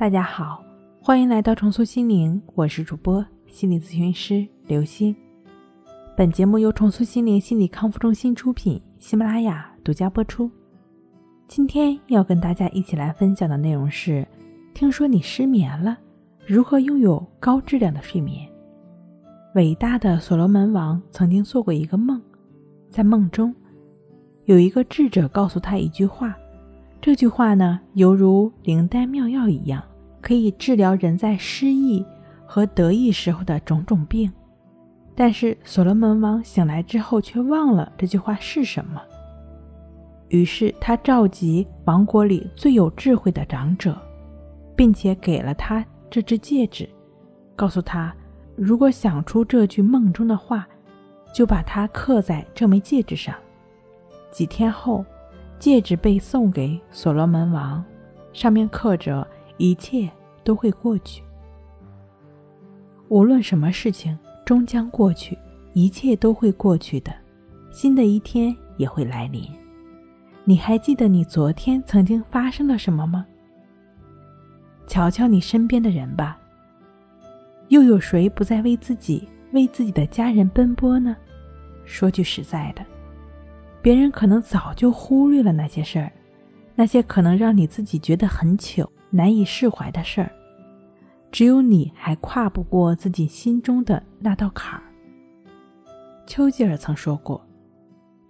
大家好，欢迎来到重塑心灵，我是主播心理咨询师刘星。本节目由重塑心灵心理康复中心出品，喜马拉雅独家播出。今天要跟大家一起来分享的内容是：听说你失眠了，如何拥有高质量的睡眠？伟大的所罗门王曾经做过一个梦，在梦中有一个智者告诉他一句话，这句话呢，犹如灵丹妙药一样。可以治疗人在失意和得意时候的种种病，但是所罗门王醒来之后却忘了这句话是什么。于是他召集王国里最有智慧的长者，并且给了他这只戒指，告诉他，如果想出这句梦中的话，就把它刻在这枚戒指上。几天后，戒指被送给所罗门王，上面刻着。一切都会过去，无论什么事情终将过去，一切都会过去的，新的一天也会来临。你还记得你昨天曾经发生了什么吗？瞧瞧你身边的人吧，又有谁不再为自己、为自己的家人奔波呢？说句实在的，别人可能早就忽略了那些事儿，那些可能让你自己觉得很糗。难以释怀的事儿，只有你还跨不过自己心中的那道坎儿。丘吉尔曾说过：“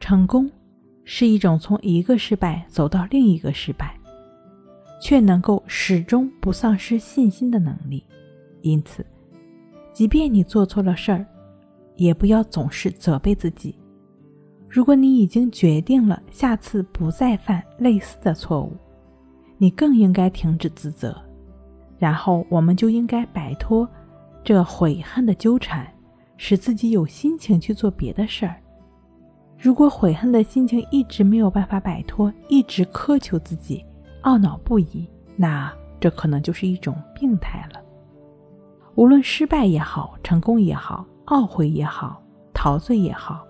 成功是一种从一个失败走到另一个失败，却能够始终不丧失信心的能力。因此，即便你做错了事儿，也不要总是责备自己。如果你已经决定了下次不再犯类似的错误。”你更应该停止自责，然后我们就应该摆脱这悔恨的纠缠，使自己有心情去做别的事儿。如果悔恨的心情一直没有办法摆脱，一直苛求自己，懊恼不已，那这可能就是一种病态了。无论失败也好，成功也好，懊悔也好，陶醉也好，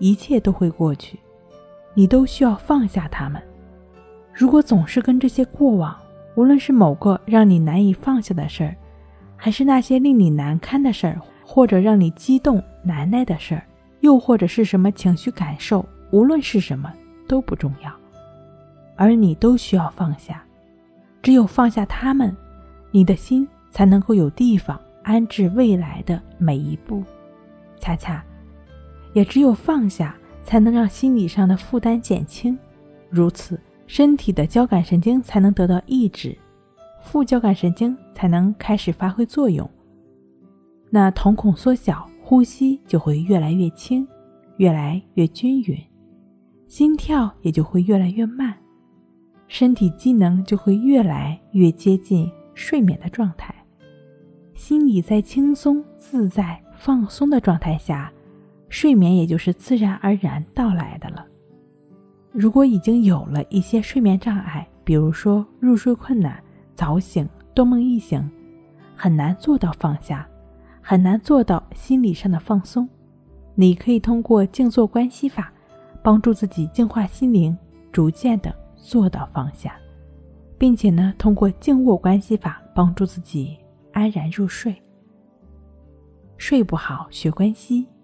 一切都会过去，你都需要放下他们。如果总是跟这些过往，无论是某个让你难以放下的事儿，还是那些令你难堪的事儿，或者让你激动难耐的事儿，又或者是什么情绪感受，无论是什么都不重要，而你都需要放下。只有放下他们，你的心才能够有地方安置未来的每一步。恰恰，也只有放下，才能让心理上的负担减轻。如此。身体的交感神经才能得到抑制，副交感神经才能开始发挥作用。那瞳孔缩小，呼吸就会越来越轻，越来越均匀，心跳也就会越来越慢，身体机能就会越来越接近睡眠的状态。心理在轻松、自在、放松的状态下，睡眠也就是自然而然到来的了。如果已经有了一些睡眠障碍，比如说入睡困难、早醒、多梦易醒，很难做到放下，很难做到心理上的放松，你可以通过静坐关系法，帮助自己净化心灵，逐渐的做到放下，并且呢，通过静卧关系法帮助自己安然入睡。睡不好学关系，